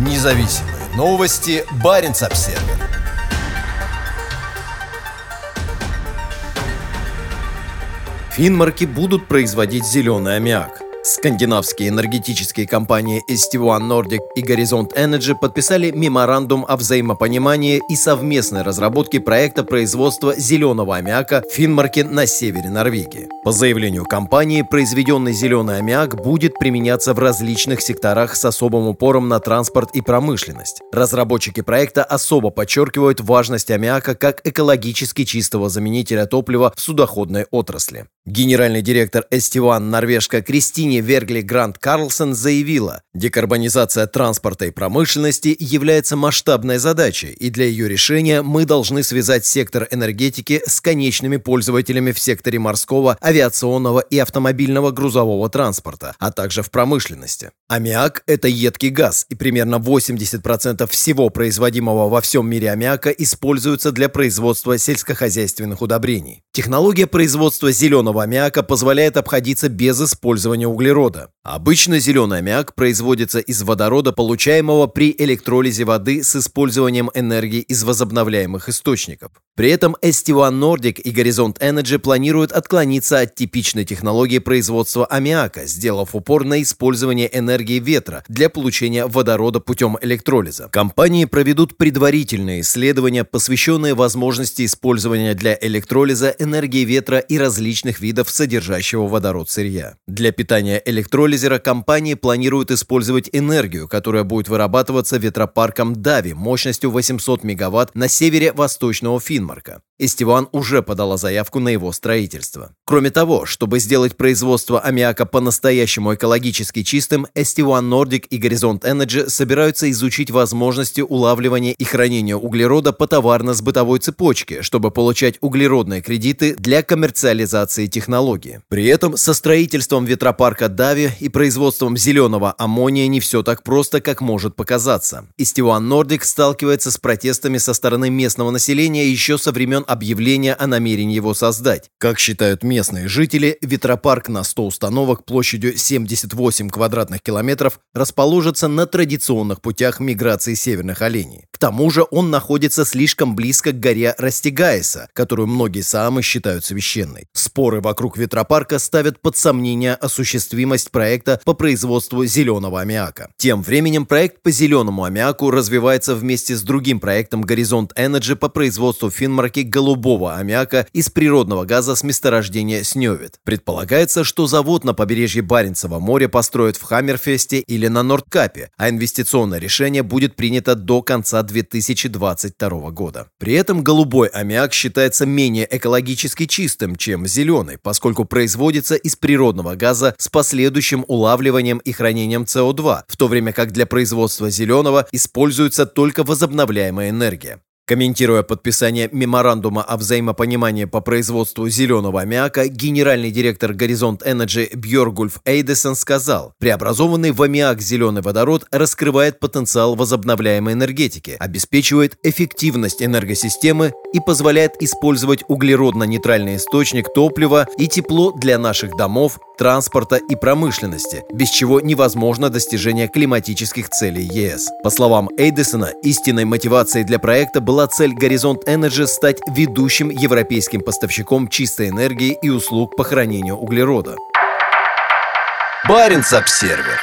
Независимые новости. Барин обсерва Финмарки будут производить зеленый аммиак. Скандинавские энергетические компании ST1 Nordic и Horizont Energy подписали меморандум о взаимопонимании и совместной разработке проекта производства зеленого аммиака в Финмарке на севере Норвегии. По заявлению компании, произведенный зеленый аммиак будет применяться в различных секторах с особым упором на транспорт и промышленность. Разработчики проекта особо подчеркивают важность аммиака как экологически чистого заменителя топлива в судоходной отрасли. Генеральный директор ST1 норвежка Кристине Вергли Грант Карлсон заявила, декарбонизация транспорта и промышленности является масштабной задачей, и для ее решения мы должны связать сектор энергетики с конечными пользователями в секторе морского, авиационного и автомобильного грузового транспорта, а также в промышленности. Аммиак – это едкий газ, и примерно 80% всего производимого во всем мире аммиака используется для производства сельскохозяйственных удобрений. Технология производства зеленого аммиака позволяет обходиться без использования углерода. Обычно зеленый аммиак производится из водорода, получаемого при электролизе воды с использованием энергии из возобновляемых источников. При этом ST1 Nordic и Horizont Energy планируют отклониться от типичной технологии производства аммиака, сделав упор на использование энергии ветра для получения водорода путем электролиза. Компании проведут предварительные исследования, посвященные возможности использования для электролиза энергии ветра и различных видов содержащего водород сырья. Для питания электролизера компании планируют использовать энергию, которая будет вырабатываться ветропарком Дави мощностью 800 мегаватт на севере восточного Финмарка. Эстиван уже подала заявку на его строительство. Кроме того, чтобы сделать производство аммиака по-настоящему экологически чистым, Эстиван Nordic и Горизонт Energy собираются изучить возможности улавливания и хранения углерода по товарно-сбытовой цепочке, чтобы получать углеродные кредиты для коммерциализации технологии. При этом со строительством ветропарка Дави и производством зеленого аммония не все так просто, как может показаться. Истиван Нордик сталкивается с протестами со стороны местного населения еще со времен объявления о намерении его создать. Как считают местные жители, ветропарк на 100 установок площадью 78 квадратных километров расположится на традиционных путях миграции северных оленей. К тому же он находится слишком близко к горе Растегаеса, которую многие самы считают священной. Споры вокруг ветропарка ставят под сомнение осуществимость проекта по производству зеленого аммиака. Тем временем проект по зеленому аммиаку развивается вместе с другим проектом Горизонт Energy по производству в Финмарке голубого аммиака из природного газа с месторождения Сневит. Предполагается, что завод на побережье Баренцева моря построят в Хаммерфесте или на Нордкапе, а инвестиционное решение будет принято до конца 2022 года. При этом голубой аммиак считается менее экологически чистым, чем зеленый поскольку производится из природного газа с последующим улавливанием и хранением СО2, в то время как для производства зеленого используется только возобновляемая энергия. Комментируя подписание меморандума о взаимопонимании по производству зеленого аммиака, генеральный директор Горизонт Energy Бьоргульф Эйдесон сказал, преобразованный в аммиак зеленый водород раскрывает потенциал возобновляемой энергетики, обеспечивает эффективность энергосистемы и позволяет использовать углеродно-нейтральный источник топлива и тепло для наших домов, транспорта и промышленности, без чего невозможно достижение климатических целей ЕС. По словам Эйдесона, истинной мотивацией для проекта была цель Горизонт Energy стать ведущим европейским поставщиком чистой энергии и услуг по хранению углерода. Баренц-Обсервер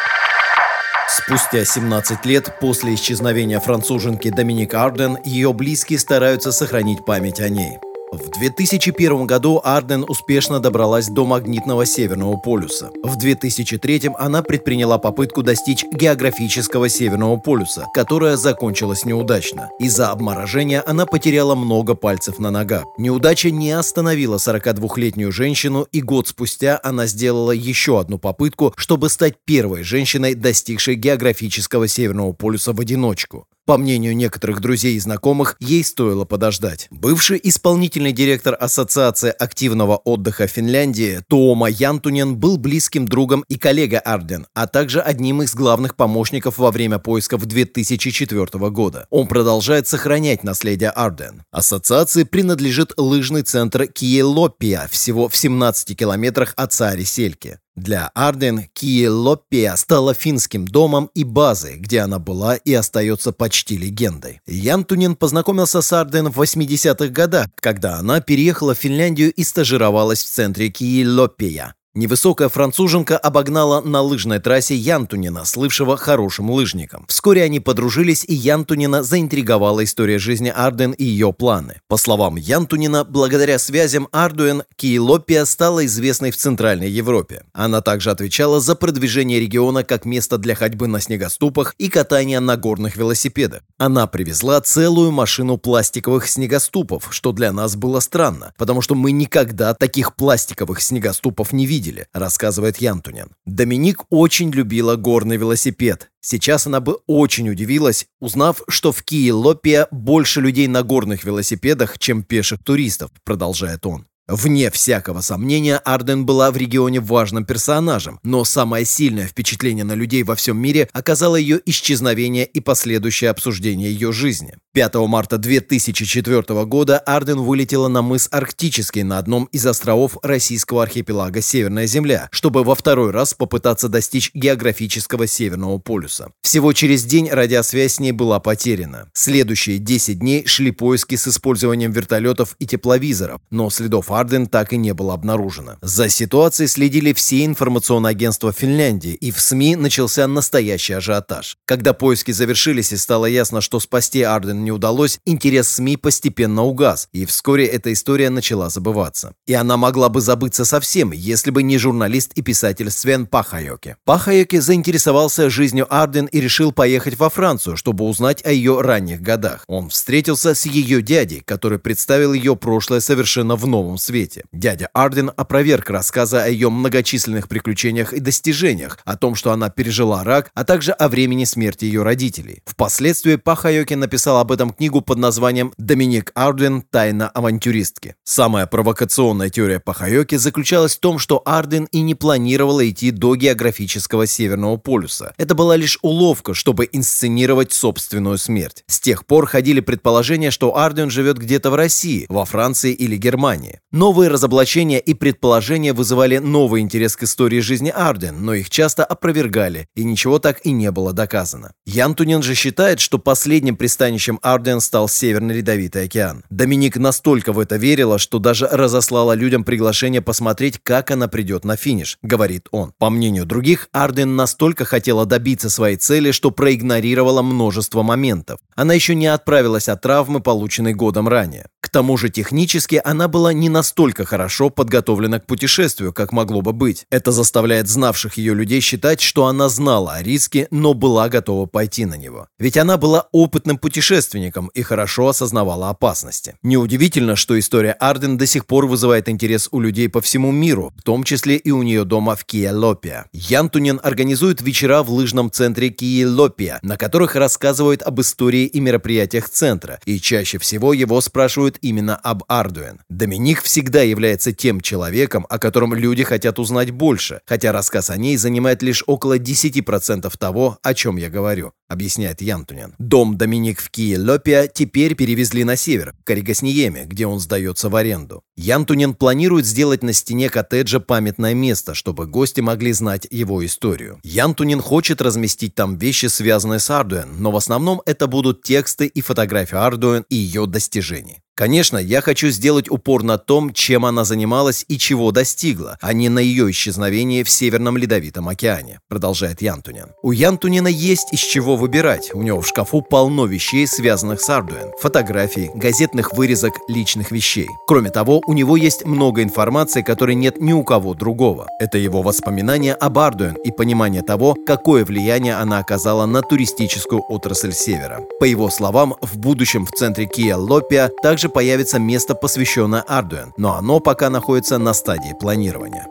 Спустя 17 лет после исчезновения француженки Доминик Арден, ее близкие стараются сохранить память о ней. В 2001 году Арден успешно добралась до магнитного Северного полюса. В 2003 она предприняла попытку достичь географического Северного полюса, которая закончилась неудачно. Из-за обморожения она потеряла много пальцев на ногах. Неудача не остановила 42-летнюю женщину, и год спустя она сделала еще одну попытку, чтобы стать первой женщиной, достигшей географического Северного полюса в одиночку. По мнению некоторых друзей и знакомых, ей стоило подождать. Бывший исполнительный директор Ассоциации активного отдыха Финляндии Тоома Янтунен был близким другом и коллегой Арден, а также одним из главных помощников во время поисков 2004 года. Он продолжает сохранять наследие Арден. Ассоциации принадлежит лыжный центр Киелопия, всего в 17 километрах от Саари-Сельки. Для Арден Киелопия стала финским домом и базой, где она была и остается почти легендой. Янтунин познакомился с Арден в 80-х годах, когда она переехала в Финляндию и стажировалась в центре Киелопия. Невысокая француженка обогнала на лыжной трассе Янтунина, слывшего хорошим лыжником. Вскоре они подружились, и Янтунина заинтриговала история жизни Арден и ее планы. По словам Янтунина, благодаря связям Ардуэн, Киелопия стала известной в Центральной Европе. Она также отвечала за продвижение региона как место для ходьбы на снегоступах и катания на горных велосипедах. Она привезла целую машину пластиковых снегоступов, что для нас было странно, потому что мы никогда таких пластиковых снегоступов не видели видели, рассказывает Янтунин. Доминик очень любила горный велосипед. Сейчас она бы очень удивилась, узнав, что в Киелопе больше людей на горных велосипедах, чем пеших туристов, продолжает он. Вне всякого сомнения, Арден была в регионе важным персонажем, но самое сильное впечатление на людей во всем мире оказало ее исчезновение и последующее обсуждение ее жизни. 5 марта 2004 года Арден вылетела на мыс Арктический на одном из островов российского архипелага Северная Земля, чтобы во второй раз попытаться достичь географического Северного полюса. Всего через день радиосвязь с ней была потеряна. Следующие 10 дней шли поиски с использованием вертолетов и тепловизоров, но следов Арден так и не было обнаружено. За ситуацией следили все информационные агентства Финляндии, и в СМИ начался настоящий ажиотаж. Когда поиски завершились и стало ясно, что спасти Арден не удалось, интерес СМИ постепенно угас, и вскоре эта история начала забываться. И она могла бы забыться совсем, если бы не журналист и писатель Свен Пахайоке. Пахайоке заинтересовался жизнью Арден и решил поехать во Францию, чтобы узнать о ее ранних годах. Он встретился с ее дядей, который представил ее прошлое совершенно в новом свете. Дядя Арден опроверг рассказы о ее многочисленных приключениях и достижениях, о том, что она пережила рак, а также о времени смерти ее родителей. Впоследствии Пахайоки написал об этом книгу под названием «Доминик Арден. Тайна авантюристки». Самая провокационная теория Пахайоки заключалась в том, что Арден и не планировала идти до географического Северного полюса. Это была лишь уловка, чтобы инсценировать собственную смерть. С тех пор ходили предположения, что Арден живет где-то в России, во Франции или Германии. Новые разоблачения и предположения вызывали новый интерес к истории жизни Арден, но их часто опровергали, и ничего так и не было доказано. Янтунин же считает, что последним пристанищем Арден стал Северный Ледовитый океан. Доминик настолько в это верила, что даже разослала людям приглашение посмотреть, как она придет на финиш, говорит он. По мнению других, Арден настолько хотела добиться своей цели, что проигнорировала множество моментов. Она еще не отправилась от травмы, полученной годом ранее. К тому же технически она была не настолько хорошо подготовлена к путешествию, как могло бы быть. Это заставляет знавших ее людей считать, что она знала о риске, но была готова пойти на него. Ведь она была опытным путешественником и хорошо осознавала опасности. Неудивительно, что история Арден до сих пор вызывает интерес у людей по всему миру, в том числе и у нее дома в Киелопия. Янтунин организует вечера в лыжном центре Киелопия, на которых рассказывают об истории и мероприятиях центра, и чаще всего его спрашивают именно об Ардуэн. Доминик всегда является тем человеком, о котором люди хотят узнать больше, хотя рассказ о ней занимает лишь около 10% того, о чем я говорю, объясняет Янтунин. Дом Доминик в Киелопия теперь перевезли на север, в Каригасниеме, где он сдается в аренду. Янтунин планирует сделать на стене коттеджа памятное место, чтобы гости могли знать его историю. Янтунин хочет разместить там вещи, связанные с Ардуэн, но в основном это будут тексты и фотографии Ардуэн и ее достижений. Конечно, я хочу сделать упор на том, чем она занималась и чего достигла, а не на ее исчезновении в Северном Ледовитом океане, продолжает Янтунин. У Янтунина есть из чего выбирать. У него в шкафу полно вещей, связанных с Ардуэн. Фотографий, газетных вырезок личных вещей. Кроме того, у него есть много информации, которой нет ни у кого другого. Это его воспоминания об Ардуэн и понимание того, какое влияние она оказала на туристическую отрасль Севера. По его словам, в будущем в центре Киа Лопия также также появится место, посвященное Ардуэн, но оно пока находится на стадии планирования.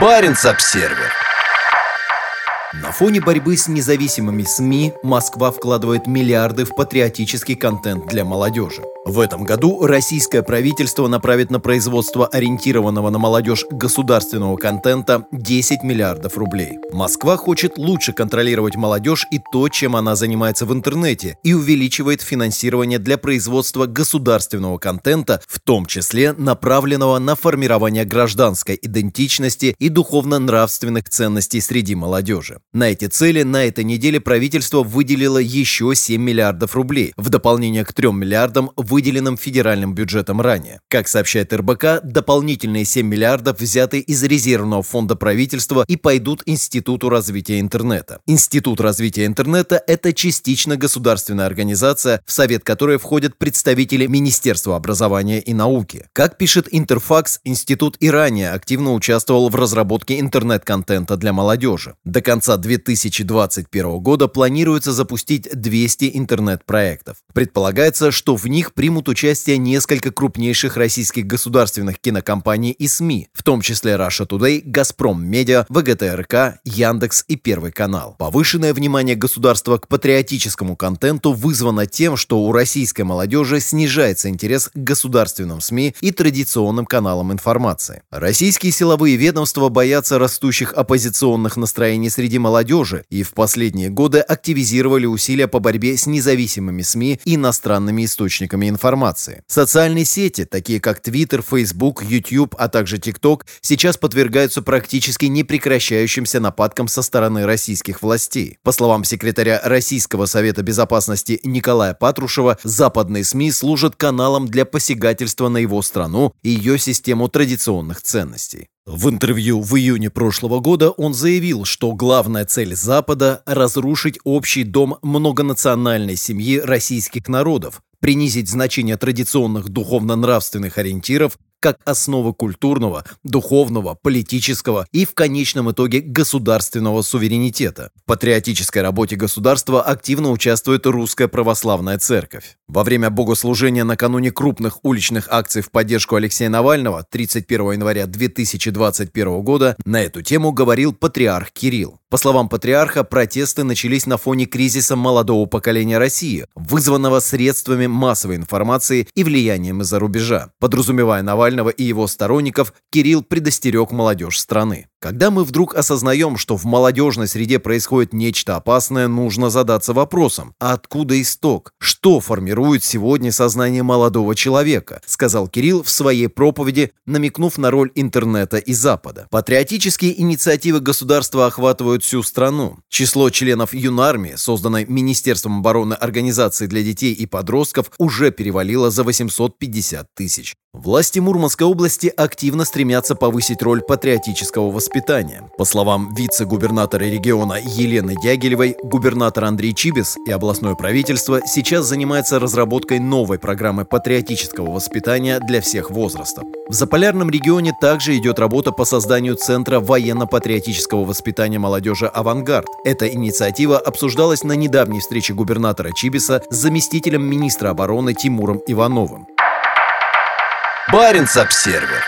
Баренц-Обсервер На фоне борьбы с независимыми СМИ Москва вкладывает миллиарды в патриотический контент для молодежи. В этом году российское правительство направит на производство ориентированного на молодежь государственного контента 10 миллиардов рублей. Москва хочет лучше контролировать молодежь и то, чем она занимается в интернете, и увеличивает финансирование для производства государственного контента, в том числе направленного на формирование гражданской идентичности и духовно-нравственных ценностей среди молодежи. На эти цели на этой неделе правительство выделило еще 7 миллиардов рублей, в дополнение к 3 миллиардам выделенным федеральным бюджетом ранее. Как сообщает РБК, дополнительные 7 миллиардов взяты из резервного фонда правительства и пойдут Институту развития интернета. Институт развития интернета – это частично государственная организация, в совет которой входят представители Министерства образования и науки. Как пишет Интерфакс, институт и ранее активно участвовал в разработке интернет-контента для молодежи. До конца 2021 года планируется запустить 200 интернет-проектов. Предполагается, что в них при примут участие несколько крупнейших российских государственных кинокомпаний и СМИ, в том числе Russia Today, Газпром Медиа, ВГТРК, Яндекс и Первый канал. Повышенное внимание государства к патриотическому контенту вызвано тем, что у российской молодежи снижается интерес к государственным СМИ и традиционным каналам информации. Российские силовые ведомства боятся растущих оппозиционных настроений среди молодежи и в последние годы активизировали усилия по борьбе с независимыми СМИ и иностранными источниками информации. Социальные сети, такие как Twitter, Facebook, YouTube, а также TikTok, сейчас подвергаются практически непрекращающимся нападкам со стороны российских властей. По словам секретаря Российского совета безопасности Николая Патрушева, западные СМИ служат каналом для посягательства на его страну и ее систему традиционных ценностей. В интервью в июне прошлого года он заявил, что главная цель Запада – разрушить общий дом многонациональной семьи российских народов, принизить значение традиционных духовно-нравственных ориентиров как основы культурного, духовного, политического и в конечном итоге государственного суверенитета. В патриотической работе государства активно участвует Русская Православная Церковь. Во время богослужения накануне крупных уличных акций в поддержку Алексея Навального 31 января 2021 года на эту тему говорил патриарх Кирилл. По словам патриарха, протесты начались на фоне кризиса молодого поколения России, вызванного средствами массовой информации и влиянием из-за рубежа. Подразумевая Навального и его сторонников, Кирилл предостерег молодежь страны. Когда мы вдруг осознаем, что в молодежной среде происходит нечто опасное, нужно задаться вопросом, а откуда исток? Что формирует сегодня сознание молодого человека? Сказал Кирилл в своей проповеди, намекнув на роль интернета и Запада. Патриотические инициативы государства охватывают всю страну. Число членов юнармии, созданной Министерством обороны организации для детей и подростков, уже перевалило за 850 тысяч. Власти Мурманской области активно стремятся повысить роль патриотического воспитания. По словам вице-губернатора региона Елены Дягилевой, губернатор Андрей Чибис и областное правительство сейчас занимаются разработкой новой программы патриотического воспитания для всех возрастов. В Заполярном регионе также идет работа по созданию Центра военно-патриотического воспитания молодежи «Авангард». Эта инициатива обсуждалась на недавней встрече губернатора Чибиса с заместителем министра обороны Тимуром Ивановым. Баренц-Обсервер.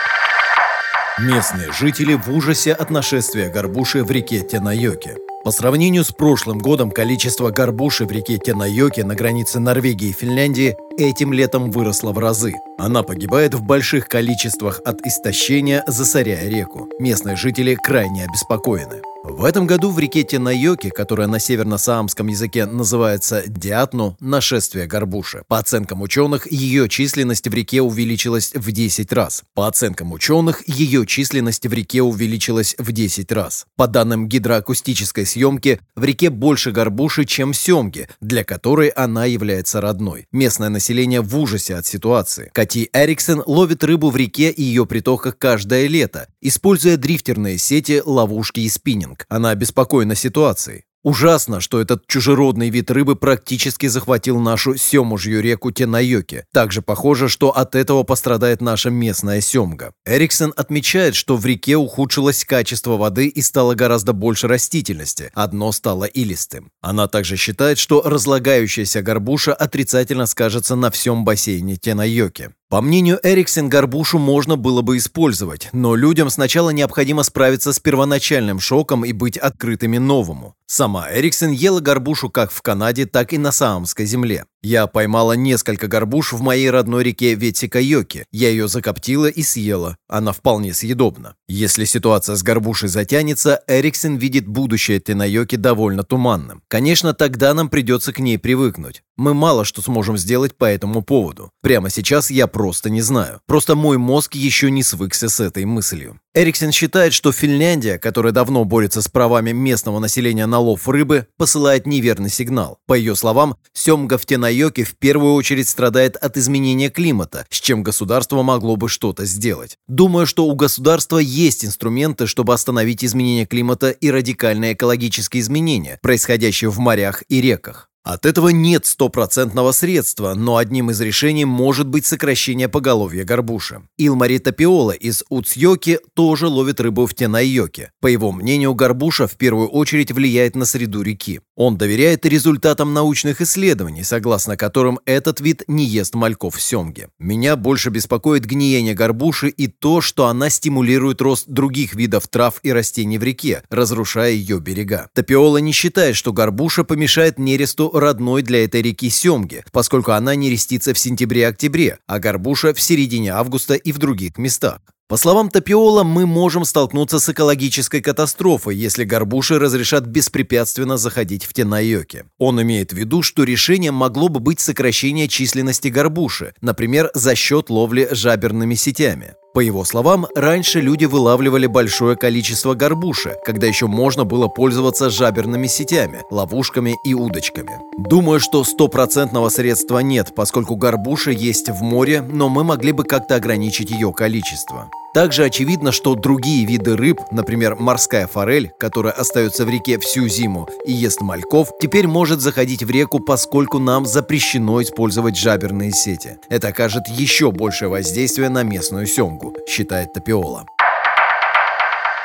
Местные жители в ужасе от нашествия горбуши в реке Тенайоке. По сравнению с прошлым годом количество горбуши в реке Тенайоке на границе Норвегии и Финляндии этим летом выросло в разы. Она погибает в больших количествах от истощения, засоряя реку. Местные жители крайне обеспокоены. В этом году в реке Тенайоки, которая на северно-саамском языке называется Диатну, нашествие горбуши. По оценкам ученых, ее численность в реке увеличилась в 10 раз. По оценкам ученых, ее численность в реке увеличилась в 10 раз. По данным гидроакустической съемки, в реке больше горбуши, чем семги, для которой она является родной. Местное население в ужасе от ситуации. Кати Эриксон ловит рыбу в реке и ее притоках каждое лето, используя дрифтерные сети, ловушки и спиннинг. Она обеспокоена ситуацией. Ужасно, что этот чужеродный вид рыбы практически захватил нашу семужью реку Тенайоки. Также похоже, что от этого пострадает наша местная семга. Эриксон отмечает, что в реке ухудшилось качество воды и стало гораздо больше растительности. Одно стало илистым. Она также считает, что разлагающаяся горбуша отрицательно скажется на всем бассейне Тенайоки. По мнению Эриксен, горбушу можно было бы использовать, но людям сначала необходимо справиться с первоначальным шоком и быть открытыми новому. Сама Эриксон ела горбушу как в Канаде, так и на Саамской земле. Я поймала несколько горбуш в моей родной реке Ветикайоки. Я ее закоптила и съела. Она вполне съедобна. Если ситуация с горбушей затянется, Эриксон видит будущее Тенайоки довольно туманным. Конечно, тогда нам придется к ней привыкнуть. Мы мало что сможем сделать по этому поводу. Прямо сейчас я просто не знаю. Просто мой мозг еще не свыкся с этой мыслью. Эриксон считает, что Финляндия, которая давно борется с правами местного населения на лов рыбы, посылает неверный сигнал. По ее словам, семга в Тенайоке в первую очередь страдает от изменения климата, с чем государство могло бы что-то сделать. Думаю, что у государства есть инструменты, чтобы остановить изменение климата и радикальные экологические изменения, происходящие в морях и реках. От этого нет стопроцентного средства, но одним из решений может быть сокращение поголовья горбуши. Илмари Тапиола из Уцьёки тоже ловит рыбу в Тенайоке. По его мнению, горбуша в первую очередь влияет на среду реки. Он доверяет результатам научных исследований, согласно которым этот вид не ест мальков в семге. Меня больше беспокоит гниение горбуши и то, что она стимулирует рост других видов трав и растений в реке, разрушая ее берега. Тапиола не считает, что горбуша помешает нересту родной для этой реки семги, поскольку она не рестится в сентябре-октябре, а горбуша в середине августа и в других местах. По словам Тапиола, мы можем столкнуться с экологической катастрофой, если горбуши разрешат беспрепятственно заходить в Тенайоке. Он имеет в виду, что решением могло бы быть сокращение численности горбуши, например, за счет ловли жаберными сетями. По его словам, раньше люди вылавливали большое количество горбуши, когда еще можно было пользоваться жаберными сетями, ловушками и удочками. Думаю, что стопроцентного средства нет, поскольку горбуша есть в море, но мы могли бы как-то ограничить ее количество. Также очевидно, что другие виды рыб, например, морская форель, которая остается в реке всю зиму и ест мальков, теперь может заходить в реку, поскольку нам запрещено использовать жаберные сети. Это окажет еще большее воздействие на местную семгу, считает Тапиола.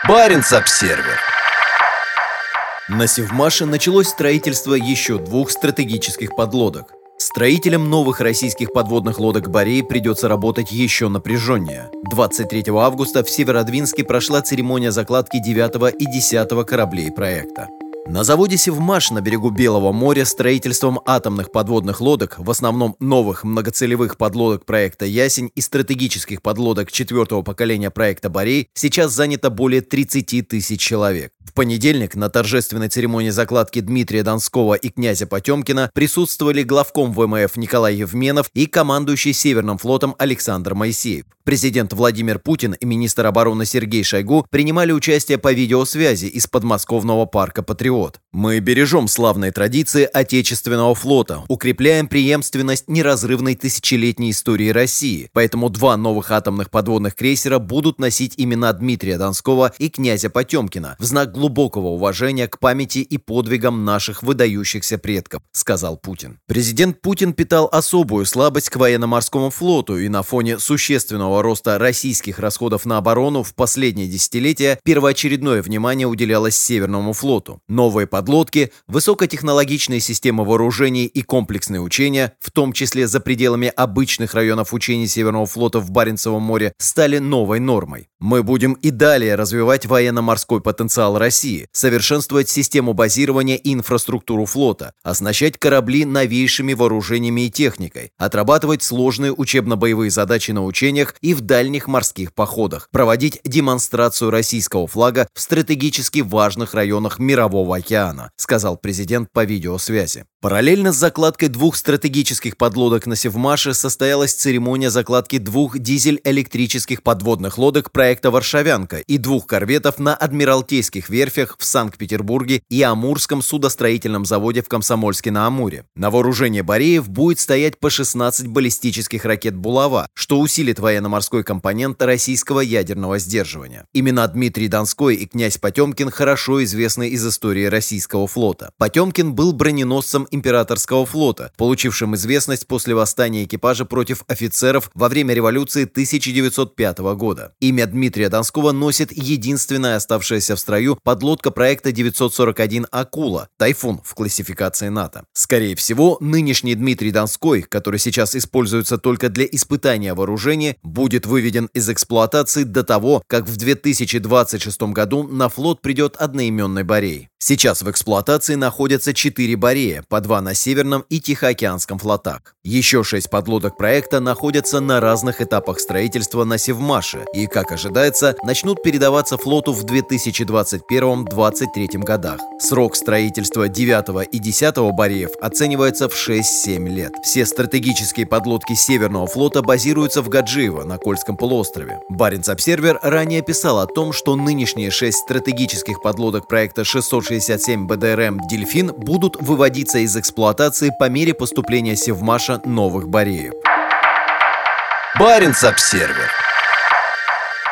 Баренц-обсервер на Севмаше началось строительство еще двух стратегических подлодок. Строителям новых российских подводных лодок «Борей» придется работать еще напряженнее. 23 августа в Северодвинске прошла церемония закладки 9 и 10 кораблей проекта. На заводе «Севмаш» на берегу Белого моря строительством атомных подводных лодок, в основном новых многоцелевых подлодок проекта «Ясень» и стратегических подлодок четвертого поколения проекта «Борей» сейчас занято более 30 тысяч человек. В понедельник на торжественной церемонии закладки Дмитрия Донского и князя Потемкина присутствовали главком ВМФ Николай Евменов и командующий Северным флотом Александр Моисеев. Президент Владимир Путин и министр обороны Сергей Шойгу принимали участие по видеосвязи из подмосковного парка «Патриот». Мы бережем славные традиции Отечественного флота, укрепляем преемственность неразрывной тысячелетней истории России, поэтому два новых атомных подводных крейсера будут носить имена Дмитрия Донского и князя Потемкина в знак глубокого уважения к памяти и подвигам наших выдающихся предков, сказал Путин. Президент Путин питал особую слабость к военно-морскому флоту и на фоне существенного роста российских расходов на оборону в последние десятилетия первоочередное внимание уделялось Северному флоту. Новые подлодки, высокотехнологичные системы вооружений и комплексные учения, в том числе за пределами обычных районов учений Северного флота в Баренцевом море, стали новой нормой. Мы будем и далее развивать военно-морской потенциал России, совершенствовать систему базирования и инфраструктуру флота, оснащать корабли новейшими вооружениями и техникой, отрабатывать сложные учебно-боевые задачи на учениях и в дальних морских походах, проводить демонстрацию российского флага в стратегически важных районах Мирового океана, сказал президент по видеосвязи. Параллельно с закладкой двух стратегических подлодок на Севмаше состоялась церемония закладки двух дизель-электрических подводных лодок проекта «Варшавянка» и двух корветов на Адмиралтейских верфях в Санкт-Петербурге и Амурском судостроительном заводе в Комсомольске-на-Амуре. На вооружение Бореев будет стоять по 16 баллистических ракет «Булава», что усилит военно-морской компонент российского ядерного сдерживания. Имена Дмитрий Донской и князь Потемкин хорошо известны из истории российского флота. Потемкин был броненосцем императорского флота, получившим известность после восстания экипажа против офицеров во время революции 1905 года. Имя Дмитрия Донского носит единственная оставшаяся в строю подлодка проекта 941 «Акула» «Тайфун» в классификации НАТО. Скорее всего, нынешний Дмитрий Донской, который сейчас используется только для испытания вооружения, будет выведен из эксплуатации до того, как в 2026 году на флот придет одноименный Борей. Сейчас в эксплуатации находятся 4 Борея, по два на Северном и Тихоокеанском флотах. Еще 6 подлодок проекта находятся на разных этапах строительства на Севмаше и, как ожидается, начнут передаваться флоту в 2021-2023 годах. Срок строительства 9 и 10 Бореев оценивается в 6-7 лет. Все стратегические подлодки Северного флота базируются в Гаджиево на Кольском полуострове. Баренц-Обсервер ранее писал о том, что нынешние 6 стратегических подлодок проекта 660 67 БДРМ «Дельфин» будут выводиться из эксплуатации по мере поступления Севмаша новых Бореев. Баренц-Обсервер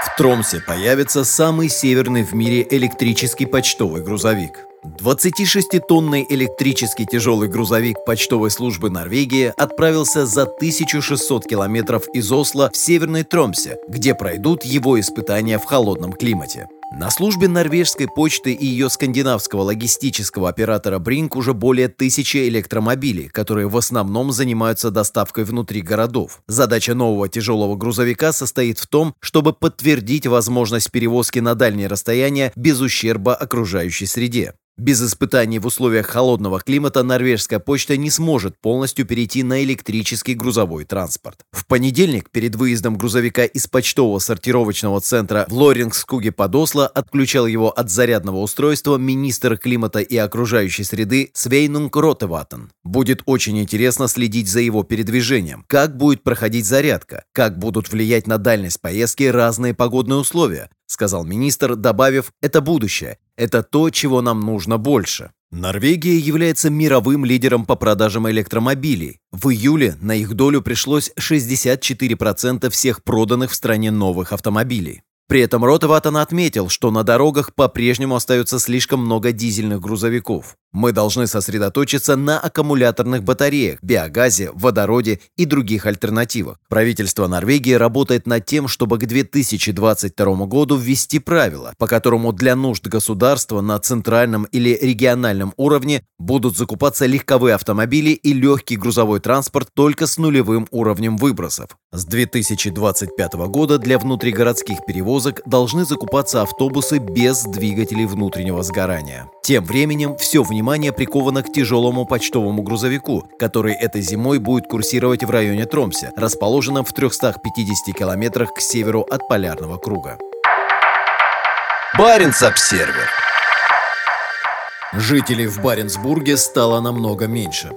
В Тромсе появится самый северный в мире электрический почтовый грузовик. 26-тонный электрический тяжелый грузовик почтовой службы Норвегии отправился за 1600 километров из Осло в Северный Тромсе, где пройдут его испытания в холодном климате. На службе норвежской почты и ее скандинавского логистического оператора Бринк уже более тысячи электромобилей, которые в основном занимаются доставкой внутри городов. Задача нового тяжелого грузовика состоит в том, чтобы подтвердить возможность перевозки на дальние расстояния без ущерба окружающей среде. Без испытаний в условиях холодного климата норвежская почта не сможет полностью перейти на электрический грузовой транспорт. В понедельник перед выездом грузовика из почтового сортировочного центра в Лорингскуге под Осло отключал его от зарядного устройства министр климата и окружающей среды Свейнунг Ротеватен. Будет очень интересно следить за его передвижением, как будет проходить зарядка, как будут влиять на дальность поездки разные погодные условия, сказал министр, добавив «это будущее, это то, чего нам нужно больше». Норвегия является мировым лидером по продажам электромобилей. В июле на их долю пришлось 64% всех проданных в стране новых автомобилей. При этом Ротоватан отметил, что на дорогах по-прежнему остается слишком много дизельных грузовиков. Мы должны сосредоточиться на аккумуляторных батареях, биогазе, водороде и других альтернативах. Правительство Норвегии работает над тем, чтобы к 2022 году ввести правила, по которому для нужд государства на центральном или региональном уровне будут закупаться легковые автомобили и легкий грузовой транспорт только с нулевым уровнем выбросов. С 2025 года для внутригородских перевозок должны закупаться автобусы без двигателей внутреннего сгорания. Тем временем все внимание приковано к тяжелому почтовому грузовику, который этой зимой будет курсировать в районе Тромсе, расположенном в 350 километрах к северу от полярного круга. Баренц-Обсервер Жителей в Баренцбурге стало намного меньше.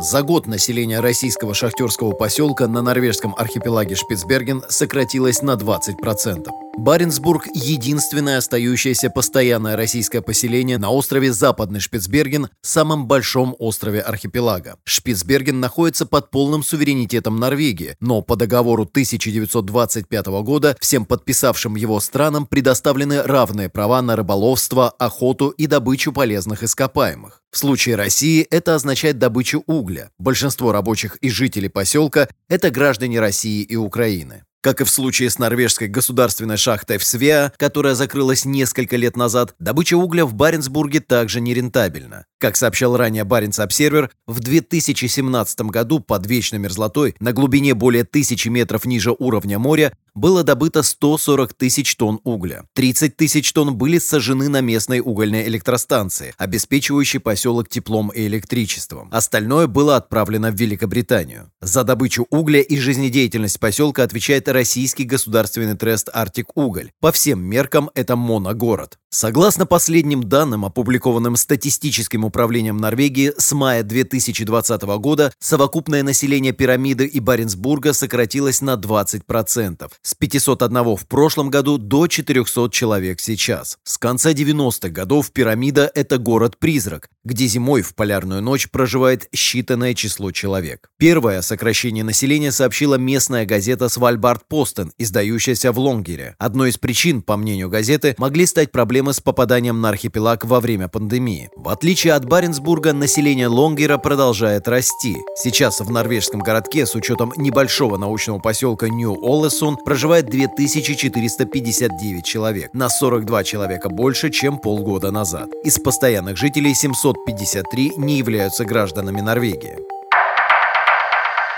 За год население российского шахтерского поселка на норвежском архипелаге Шпицберген сократилось на 20%. Баренцбург – единственное остающееся постоянное российское поселение на острове Западный Шпицберген, самом большом острове архипелага. Шпицберген находится под полным суверенитетом Норвегии, но по договору 1925 года всем подписавшим его странам предоставлены равные права на рыболовство, охоту и добычу полезных ископаемых. В случае России это означает добычу угля. Большинство рабочих и жителей поселка – это граждане России и Украины. Как и в случае с норвежской государственной шахтой в Свеа, которая закрылась несколько лет назад, добыча угля в Баренцбурге также нерентабельна. Как сообщал ранее Баренц-Обсервер, в 2017 году под вечной мерзлотой на глубине более тысячи метров ниже уровня моря было добыто 140 тысяч тонн угля. 30 тысяч тонн были сожжены на местной угольной электростанции, обеспечивающей поселок теплом и электричеством. Остальное было отправлено в Великобританию. За добычу угля и жизнедеятельность поселка отвечает российский государственный трест «Арктик Уголь». По всем меркам это моногород. Согласно последним данным, опубликованным статистическим управлением Норвегии, с мая 2020 года совокупное население пирамиды и Баренцбурга сократилось на 20%, с 501 в прошлом году до 400 человек сейчас. С конца 90-х годов пирамида – это город-призрак, где зимой в полярную ночь проживает считанное число человек. Первое сокращение населения сообщила местная газета «Свальбард Постен», издающаяся в Лонгере. Одной из причин, по мнению газеты, могли стать проблемы проблемы с попаданием на архипелаг во время пандемии. В отличие от Баренцбурга, население Лонгера продолжает расти. Сейчас в норвежском городке с учетом небольшого научного поселка Нью-Олесун проживает 2459 человек, на 42 человека больше, чем полгода назад. Из постоянных жителей 753 не являются гражданами Норвегии.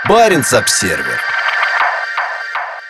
Баренц-Обсервер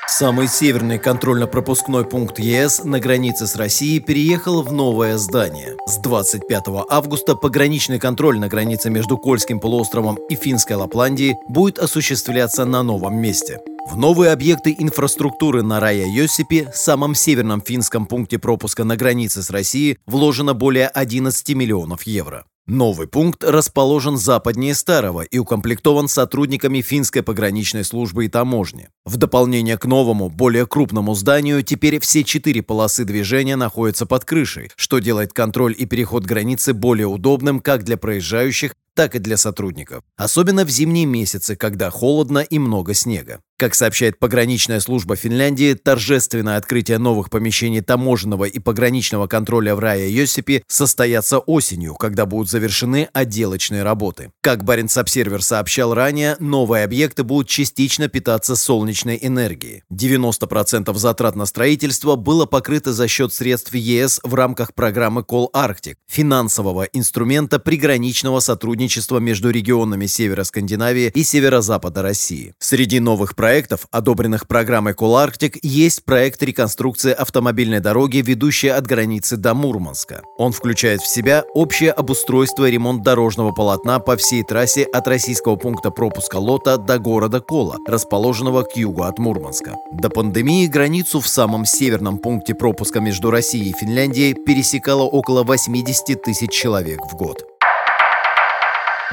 Самый северный контрольно-пропускной пункт ЕС на границе с Россией переехал в новое здание. С 25 августа пограничный контроль на границе между Кольским полуостровом и Финской Лапландией будет осуществляться на новом месте. В новые объекты инфраструктуры на Рая-Йосипе, самом северном финском пункте пропуска на границе с Россией, вложено более 11 миллионов евро. Новый пункт расположен западнее старого и укомплектован сотрудниками финской пограничной службы и таможни. В дополнение к новому, более крупному зданию, теперь все четыре полосы движения находятся под крышей, что делает контроль и переход границы более удобным как для проезжающих, так и для сотрудников. Особенно в зимние месяцы, когда холодно и много снега. Как сообщает пограничная служба Финляндии, торжественное открытие новых помещений таможенного и пограничного контроля в Рая Йосипе состоятся осенью, когда будут завершены отделочные работы. Как Баренц-Обсервер сообщал ранее, новые объекты будут частично питаться солнечной энергией. 90% затрат на строительство было покрыто за счет средств ЕС в рамках программы Call Arctic, финансового инструмента приграничного сотрудничества между регионами Севера Скандинавии и Северо-Запада России. Среди новых проектов, одобренных программой Коларктик, есть проект реконструкции автомобильной дороги, ведущей от границы до Мурманска. Он включает в себя общее обустройство и ремонт дорожного полотна по всей трассе от российского пункта пропуска Лота до города Кола, расположенного к югу от Мурманска. До пандемии границу в самом северном пункте пропуска между Россией и Финляндией пересекало около 80 тысяч человек в год.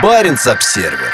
Баренц-Обсервер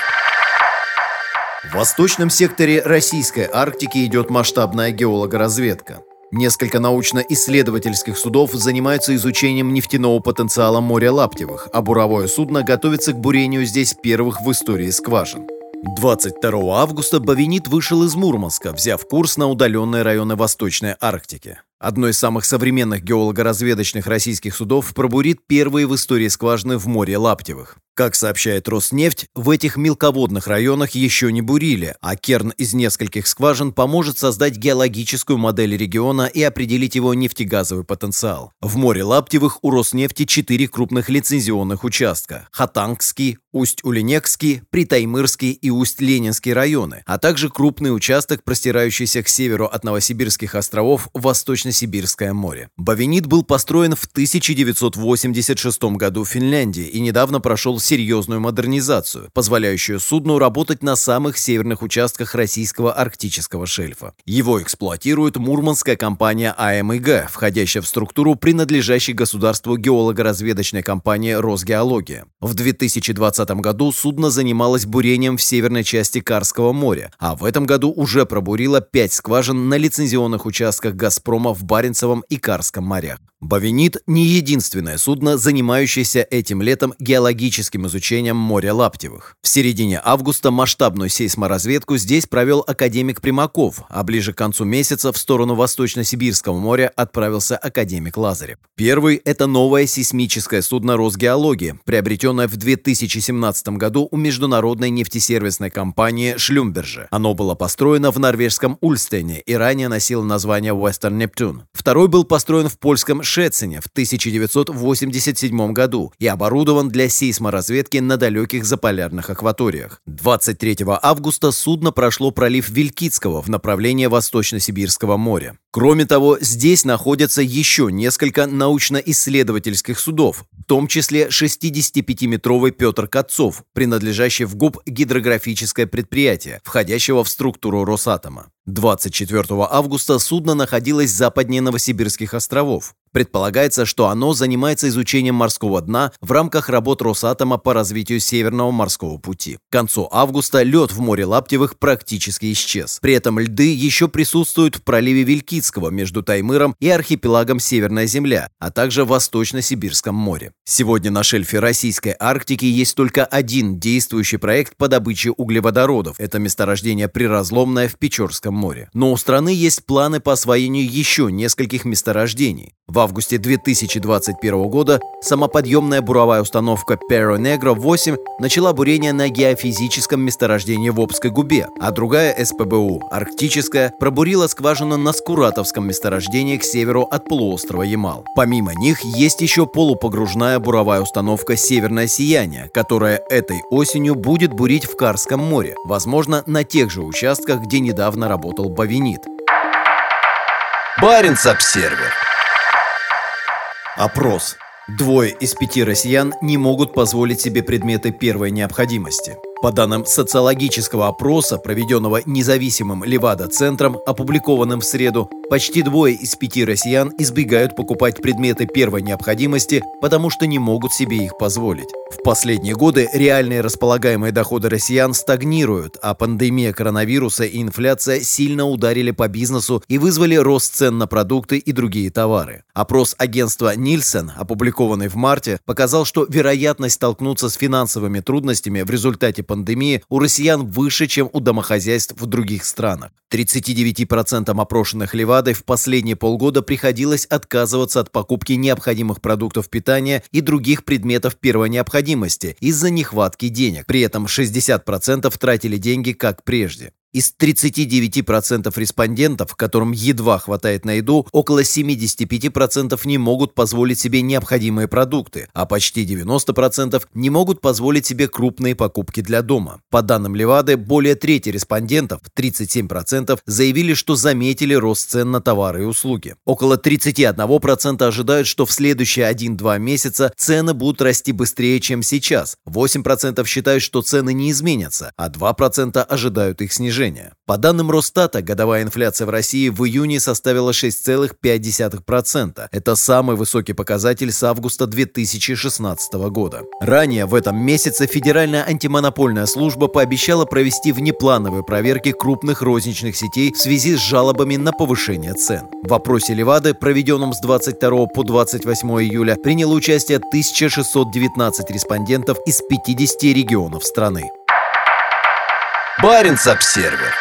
в восточном секторе российской Арктики идет масштабная геологоразведка. Несколько научно-исследовательских судов занимаются изучением нефтяного потенциала моря Лаптевых, а буровое судно готовится к бурению здесь первых в истории скважин. 22 августа Бавинит вышел из Мурманска, взяв курс на удаленные районы Восточной Арктики. Одно из самых современных геолого-разведочных российских судов пробурит первые в истории скважины в море Лаптевых. Как сообщает Роснефть, в этих мелководных районах еще не бурили, а керн из нескольких скважин поможет создать геологическую модель региона и определить его нефтегазовый потенциал. В море Лаптевых у Роснефти четыре крупных лицензионных участка – Хатангский, Усть-Улинекский, Притаймырский и Усть-Ленинский районы, а также крупный участок, простирающийся к северу от Новосибирских островов Восточно-Сибирское море. Бавинит был построен в 1986 году в Финляндии и недавно прошел серьезную модернизацию, позволяющую судну работать на самых северных участках российского арктического шельфа. Его эксплуатирует мурманская компания АМИГ, входящая в структуру принадлежащей государству геолого-разведочной компании «Росгеология». В 2020 году судно занималось бурением в северной части Карского моря, а в этом году уже пробурило пять скважин на лицензионных участках «Газпрома» в Баренцевом и Карском морях. Бавинит – не единственное судно, занимающееся этим летом геологическим изучением моря Лаптевых. В середине августа масштабную сейсморазведку здесь провел академик Примаков, а ближе к концу месяца в сторону Восточно-Сибирского моря отправился академик Лазарев. Первый – это новое сейсмическое судно Росгеологии, приобретенное в 2017 году у международной нефтесервисной компании Шлюмберже. Оно было построено в норвежском Ульстене и ранее носило название Western Neptune. Второй был построен в польском Шецине в 1987 году и оборудован для сейсморазведки на далеких заполярных акваториях. 23 августа судно прошло пролив Вилькицкого в направлении Восточно-Сибирского моря. Кроме того, здесь находятся еще несколько научно-исследовательских судов, в том числе 65-метровый Петр Катцов, принадлежащий в ГУП гидрографическое предприятие, входящего в структуру Росатома. 24 августа судно находилось западнее Новосибирских островов. Предполагается, что оно занимается изучением морского дна в рамках работ Росатома по развитию Северного морского пути. К концу августа лед в море Лаптевых практически исчез. При этом льды еще присутствуют в проливе Вилькицкого между Таймыром и архипелагом Северная Земля, а также в Восточно-Сибирском море. Сегодня на шельфе Российской Арктики есть только один действующий проект по добыче углеводородов. Это месторождение Приразломное в Печорском море. Но у страны есть планы по освоению еще нескольких месторождений. В августе 2021 года самоподъемная буровая установка Perro Negro 8 начала бурение на геофизическом месторождении в Обской губе, а другая СПБУ, арктическая, пробурила скважину на Скуратовском месторождении к северу от полуострова Ямал. Помимо них есть еще полупогружная буровая установка «Северное сияние», которая этой осенью будет бурить в Карском море, возможно, на тех же участках, где недавно работал Бавинит. Баренц-обсервер Опрос. Двое из пяти россиян не могут позволить себе предметы первой необходимости. По данным социологического опроса, проведенного независимым Левада-центром, опубликованным в среду, почти двое из пяти россиян избегают покупать предметы первой необходимости, потому что не могут себе их позволить. В последние годы реальные располагаемые доходы россиян стагнируют, а пандемия коронавируса и инфляция сильно ударили по бизнесу и вызвали рост цен на продукты и другие товары. Опрос агентства Нильсон, опубликованный в марте, показал, что вероятность столкнуться с финансовыми трудностями в результате пандемии у россиян выше, чем у домохозяйств в других странах. 39% опрошенных Левадой в последние полгода приходилось отказываться от покупки необходимых продуктов питания и других предметов первой необходимости из-за нехватки денег. При этом 60% тратили деньги как прежде. Из 39% респондентов, которым едва хватает на еду, около 75% не могут позволить себе необходимые продукты, а почти 90% не могут позволить себе крупные покупки для дома. По данным Левады, более трети респондентов, 37%, заявили, что заметили рост цен на товары и услуги. Около 31% ожидают, что в следующие 1-2 месяца цены будут расти быстрее, чем сейчас. 8% считают, что цены не изменятся, а 2% ожидают их снижения снижения. По данным Росстата, годовая инфляция в России в июне составила 6,5%. Это самый высокий показатель с августа 2016 года. Ранее в этом месяце Федеральная антимонопольная служба пообещала провести внеплановые проверки крупных розничных сетей в связи с жалобами на повышение цен. В вопросе Левады, проведенном с 22 по 28 июля, приняло участие 1619 респондентов из 50 регионов страны. Barents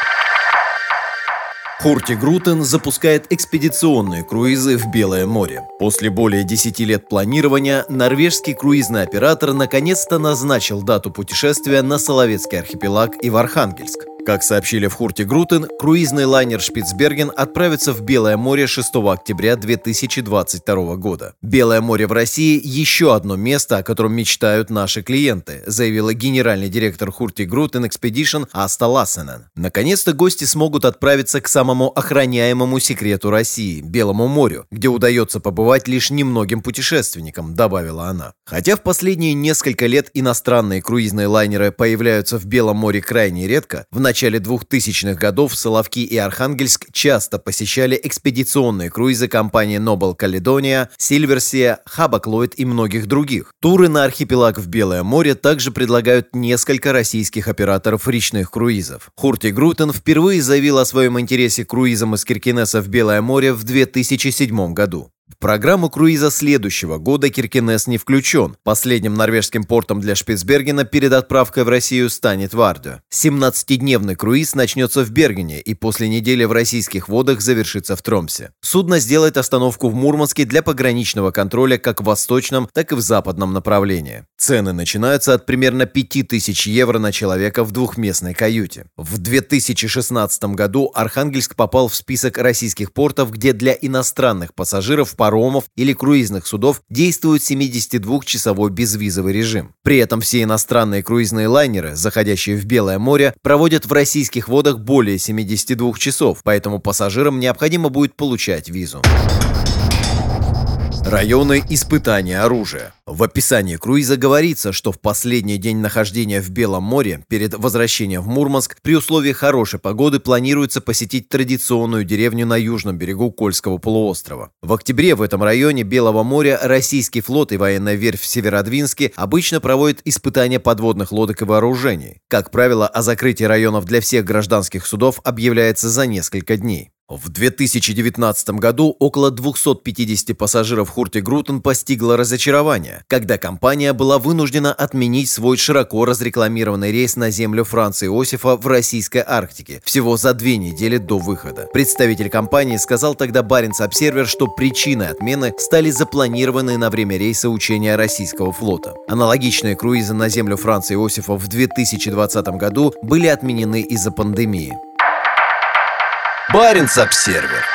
Observer Hurtigruten запускает экспедиционные круизы в Белое море. После более 10 лет планирования норвежский круизный оператор наконец-то назначил дату путешествия на Соловецкий архипелаг и в Архангельск. Как сообщили в Hurtigruten, круизный лайнер «Шпицберген» отправится в Белое море 6 октября 2022 года. Белое море в России – еще одно место, о котором мечтают наши клиенты, заявила генеральный директор Hurtigruten Expedition Аста Лассесен. Наконец-то гости смогут отправиться к самому охраняемому секрету России – Белому морю, где удается побывать лишь немногим путешественникам, добавила она. Хотя в последние несколько лет иностранные круизные лайнеры появляются в Белом море крайне редко, в начале 2000-х годов Соловки и Архангельск часто посещали экспедиционные круизы компании Noble Caledonia, Silversia, Hapag-Lloyd и многих других. Туры на архипелаг в Белое море также предлагают несколько российских операторов речных круизов. Хурти Грутен впервые заявил о своем интересе к круизам из Киркинесса в Белое море в 2007 году. В программу круиза следующего года Киркинес не включен. Последним норвежским портом для Шпицбергена перед отправкой в Россию станет Вардё. 17-дневный круиз начнется в Бергене и после недели в российских водах завершится в Тромсе. Судно сделает остановку в Мурманске для пограничного контроля как в восточном, так и в западном направлении. Цены начинаются от примерно 5000 евро на человека в двухместной каюте. В 2016 году Архангельск попал в список российских портов, где для иностранных пассажиров паромов или круизных судов действует 72-часовой безвизовый режим. При этом все иностранные круизные лайнеры, заходящие в Белое море, проводят в российских водах более 72 часов, поэтому пассажирам необходимо будет получать визу. Районы испытания оружия. В описании круиза говорится, что в последний день нахождения в Белом море, перед возвращением в Мурманск, при условии хорошей погоды планируется посетить традиционную деревню на южном берегу Кольского полуострова. В октябре в этом районе Белого моря российский флот и военная верфь в Северодвинске обычно проводят испытания подводных лодок и вооружений. Как правило, о закрытии районов для всех гражданских судов объявляется за несколько дней. В 2019 году около 250 пассажиров Хуртигрутен постигло разочарование, когда компания была вынуждена отменить свой широко разрекламированный рейс на землю Франции Иосифа в российской Арктике всего за две недели до выхода. Представитель компании сказал тогда Баренц Обсервер, что причиной отмены стали запланированные на время рейса учения российского флота. Аналогичные круизы на землю Франции Иосифа в 2020 году были отменены из-за пандемии. Баренц-Обсервер.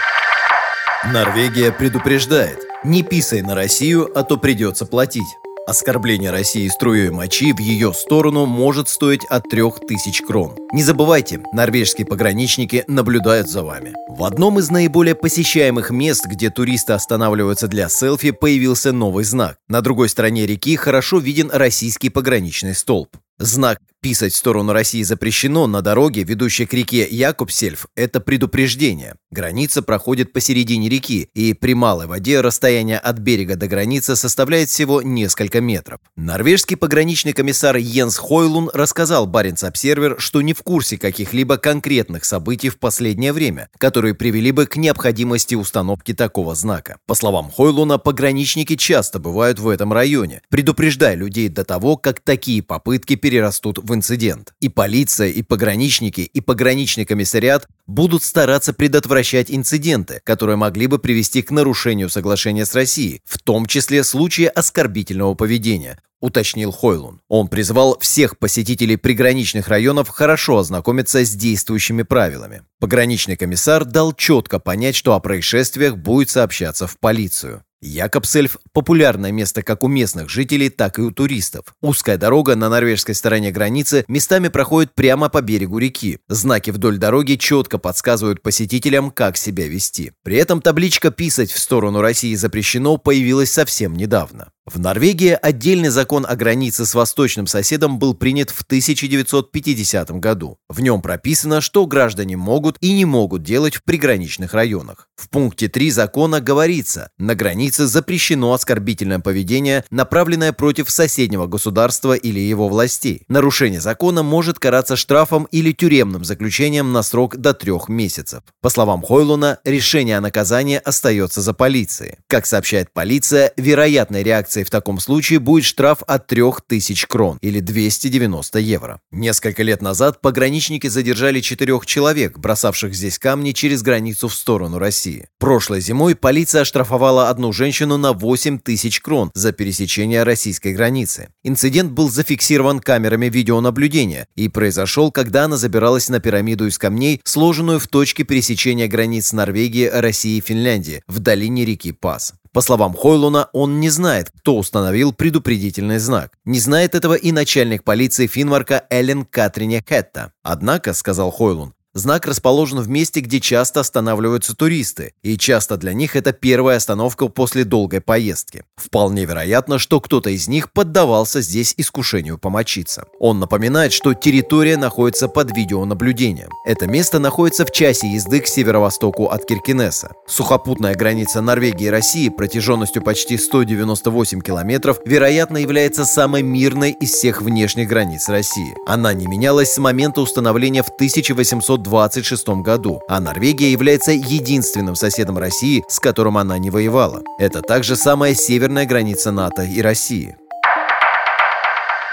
Норвегия предупреждает. Не писай на Россию, а то придется платить. Оскорбление России струей мочи в ее сторону может стоить от 3000 крон. Не забывайте, норвежские пограничники наблюдают за вами. В одном из наиболее посещаемых мест, где туристы останавливаются для селфи, появился новый знак. На другой стороне реки хорошо виден российский пограничный столб. Знак «Писать в сторону России запрещено» на дороге, ведущей к реке Якубсельф, это предупреждение. Граница проходит посередине реки, и при малой воде расстояние от берега до границы составляет всего несколько метров. Норвежский пограничный комиссар Йенс Хойлун рассказал Баренц Обсервер, что не в курсе каких-либо конкретных событий в последнее время, которые привели бы к необходимости установки такого знака. По словам Хойлуна, пограничники часто бывают в этом районе, предупреждая людей до того, как такие попытки перерастут в инцидент. И полиция, и пограничники, и пограничный комиссариат будут стараться предотвращать инциденты, которые могли бы привести к нарушению соглашения с Россией, в том числе случаи оскорбительного поведения, уточнил Хойлун. Он призвал всех посетителей приграничных районов хорошо ознакомиться с действующими правилами. Пограничный комиссар дал четко понять, что о происшествиях будет сообщаться в полицию. Якобсельф – популярное место как у местных жителей, так и у туристов. Узкая дорога на норвежской стороне границы местами проходит прямо по берегу реки. Знаки вдоль дороги четко подсказывают посетителям, как себя вести. При этом табличка «Писать в сторону России запрещено» появилась совсем недавно. В Норвегии отдельный закон о границе с восточным соседом был принят в 1950 году. В нем прописано, что граждане могут и не могут делать в приграничных районах. В пункте 3 закона говорится, на границе запрещено оскорбительное поведение, направленное против соседнего государства или его властей. Нарушение закона может караться штрафом или тюремным заключением на срок до трех месяцев. По словам Хойлуна, решение о наказании остается за полицией. Как сообщает полиция, вероятная реакция санкцией в таком случае будет штраф от 3000 крон или 290 евро. Несколько лет назад пограничники задержали четырех человек, бросавших здесь камни через границу в сторону России. Прошлой зимой полиция оштрафовала одну женщину на 8 тысяч крон за пересечение российской границы. Инцидент был зафиксирован камерами видеонаблюдения и произошел, когда она забиралась на пирамиду из камней, сложенную в точке пересечения границ Норвегии, России и Финляндии в долине реки Пас. По словам Хойлуна, он не знает, кто установил предупредительный знак. Не знает этого и начальник полиции Финмарка Эллен Катрине Хетта. Однако, сказал Хойлун, Знак расположен в месте, где часто останавливаются туристы, и часто для них это первая остановка после долгой поездки. Вполне вероятно, что кто-то из них поддавался здесь искушению помочиться. Он напоминает, что территория находится под видеонаблюдением. Это место находится в часе езды к северо-востоку от Киркинесса. Сухопутная граница Норвегии и России протяженностью почти 198 километров, вероятно, является самой мирной из всех внешних границ России. Она не менялась с момента установления в 1800 1926 году, а Норвегия является единственным соседом России, с которым она не воевала. Это также самая северная граница НАТО и России.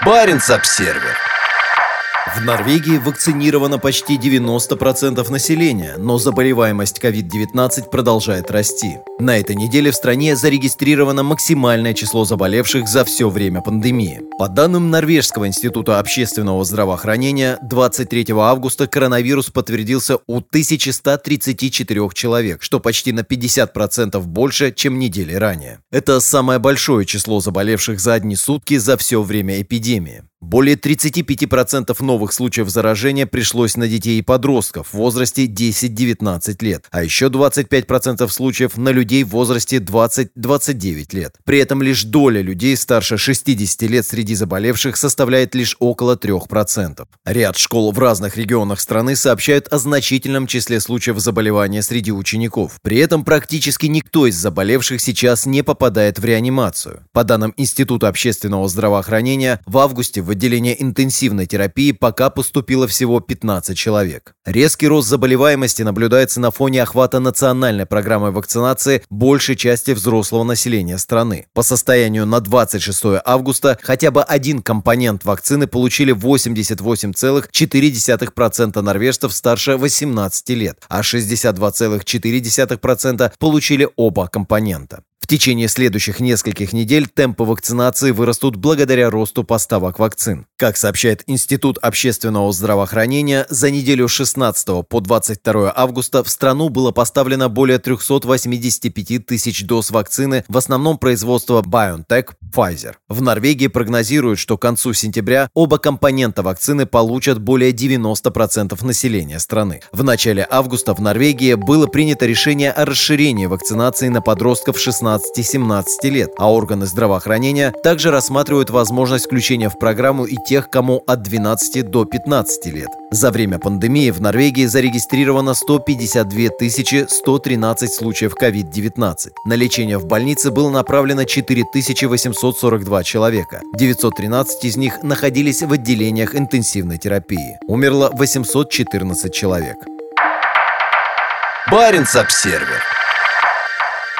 Баренц-Обсервер в Норвегии вакцинировано почти 90% населения, но заболеваемость COVID-19 продолжает расти. На этой неделе в стране зарегистрировано максимальное число заболевших за все время пандемии. По данным Норвежского института общественного здравоохранения, 23 августа коронавирус подтвердился у 1134 человек, что почти на 50% больше, чем недели ранее. Это самое большое число заболевших за одни сутки за все время эпидемии. Более 35% новых случаев заражения пришлось на детей и подростков в возрасте 10-19 лет, а еще 25% случаев на людей в возрасте 20-29 лет. При этом лишь доля людей старше 60 лет среди заболевших составляет лишь около 3%. Ряд школ в разных регионах страны сообщают о значительном числе случаев заболевания среди учеников. При этом практически никто из заболевших сейчас не попадает в реанимацию. По данным Института общественного здравоохранения, в августе в отделение интенсивной терапии пока поступило всего 15 человек. Резкий рост заболеваемости наблюдается на фоне охвата национальной программы вакцинации большей части взрослого населения страны. По состоянию на 26 августа хотя бы один компонент вакцины получили 88,4% норвежцев старше 18 лет, а 62,4% получили оба компонента. В течение следующих нескольких недель темпы вакцинации вырастут благодаря росту поставок вакцин. Как сообщает Институт общественного здравоохранения, за неделю с 16 по 22 августа в страну было поставлено более 385 тысяч доз вакцины, в основном производства BioNTech Pfizer. В Норвегии прогнозируют, что к концу сентября оба компонента вакцины получат более 90% населения страны. В начале августа в Норвегии было принято решение о расширении вакцинации на подростков 16 16-17 лет, а органы здравоохранения также рассматривают возможность включения в программу и тех, кому от 12 до 15 лет. За время пандемии в Норвегии зарегистрировано 152 113 случаев COVID-19. На лечение в больнице было направлено 4842 человека. 913 из них находились в отделениях интенсивной терапии. Умерло 814 человек. Баренц-Обсервер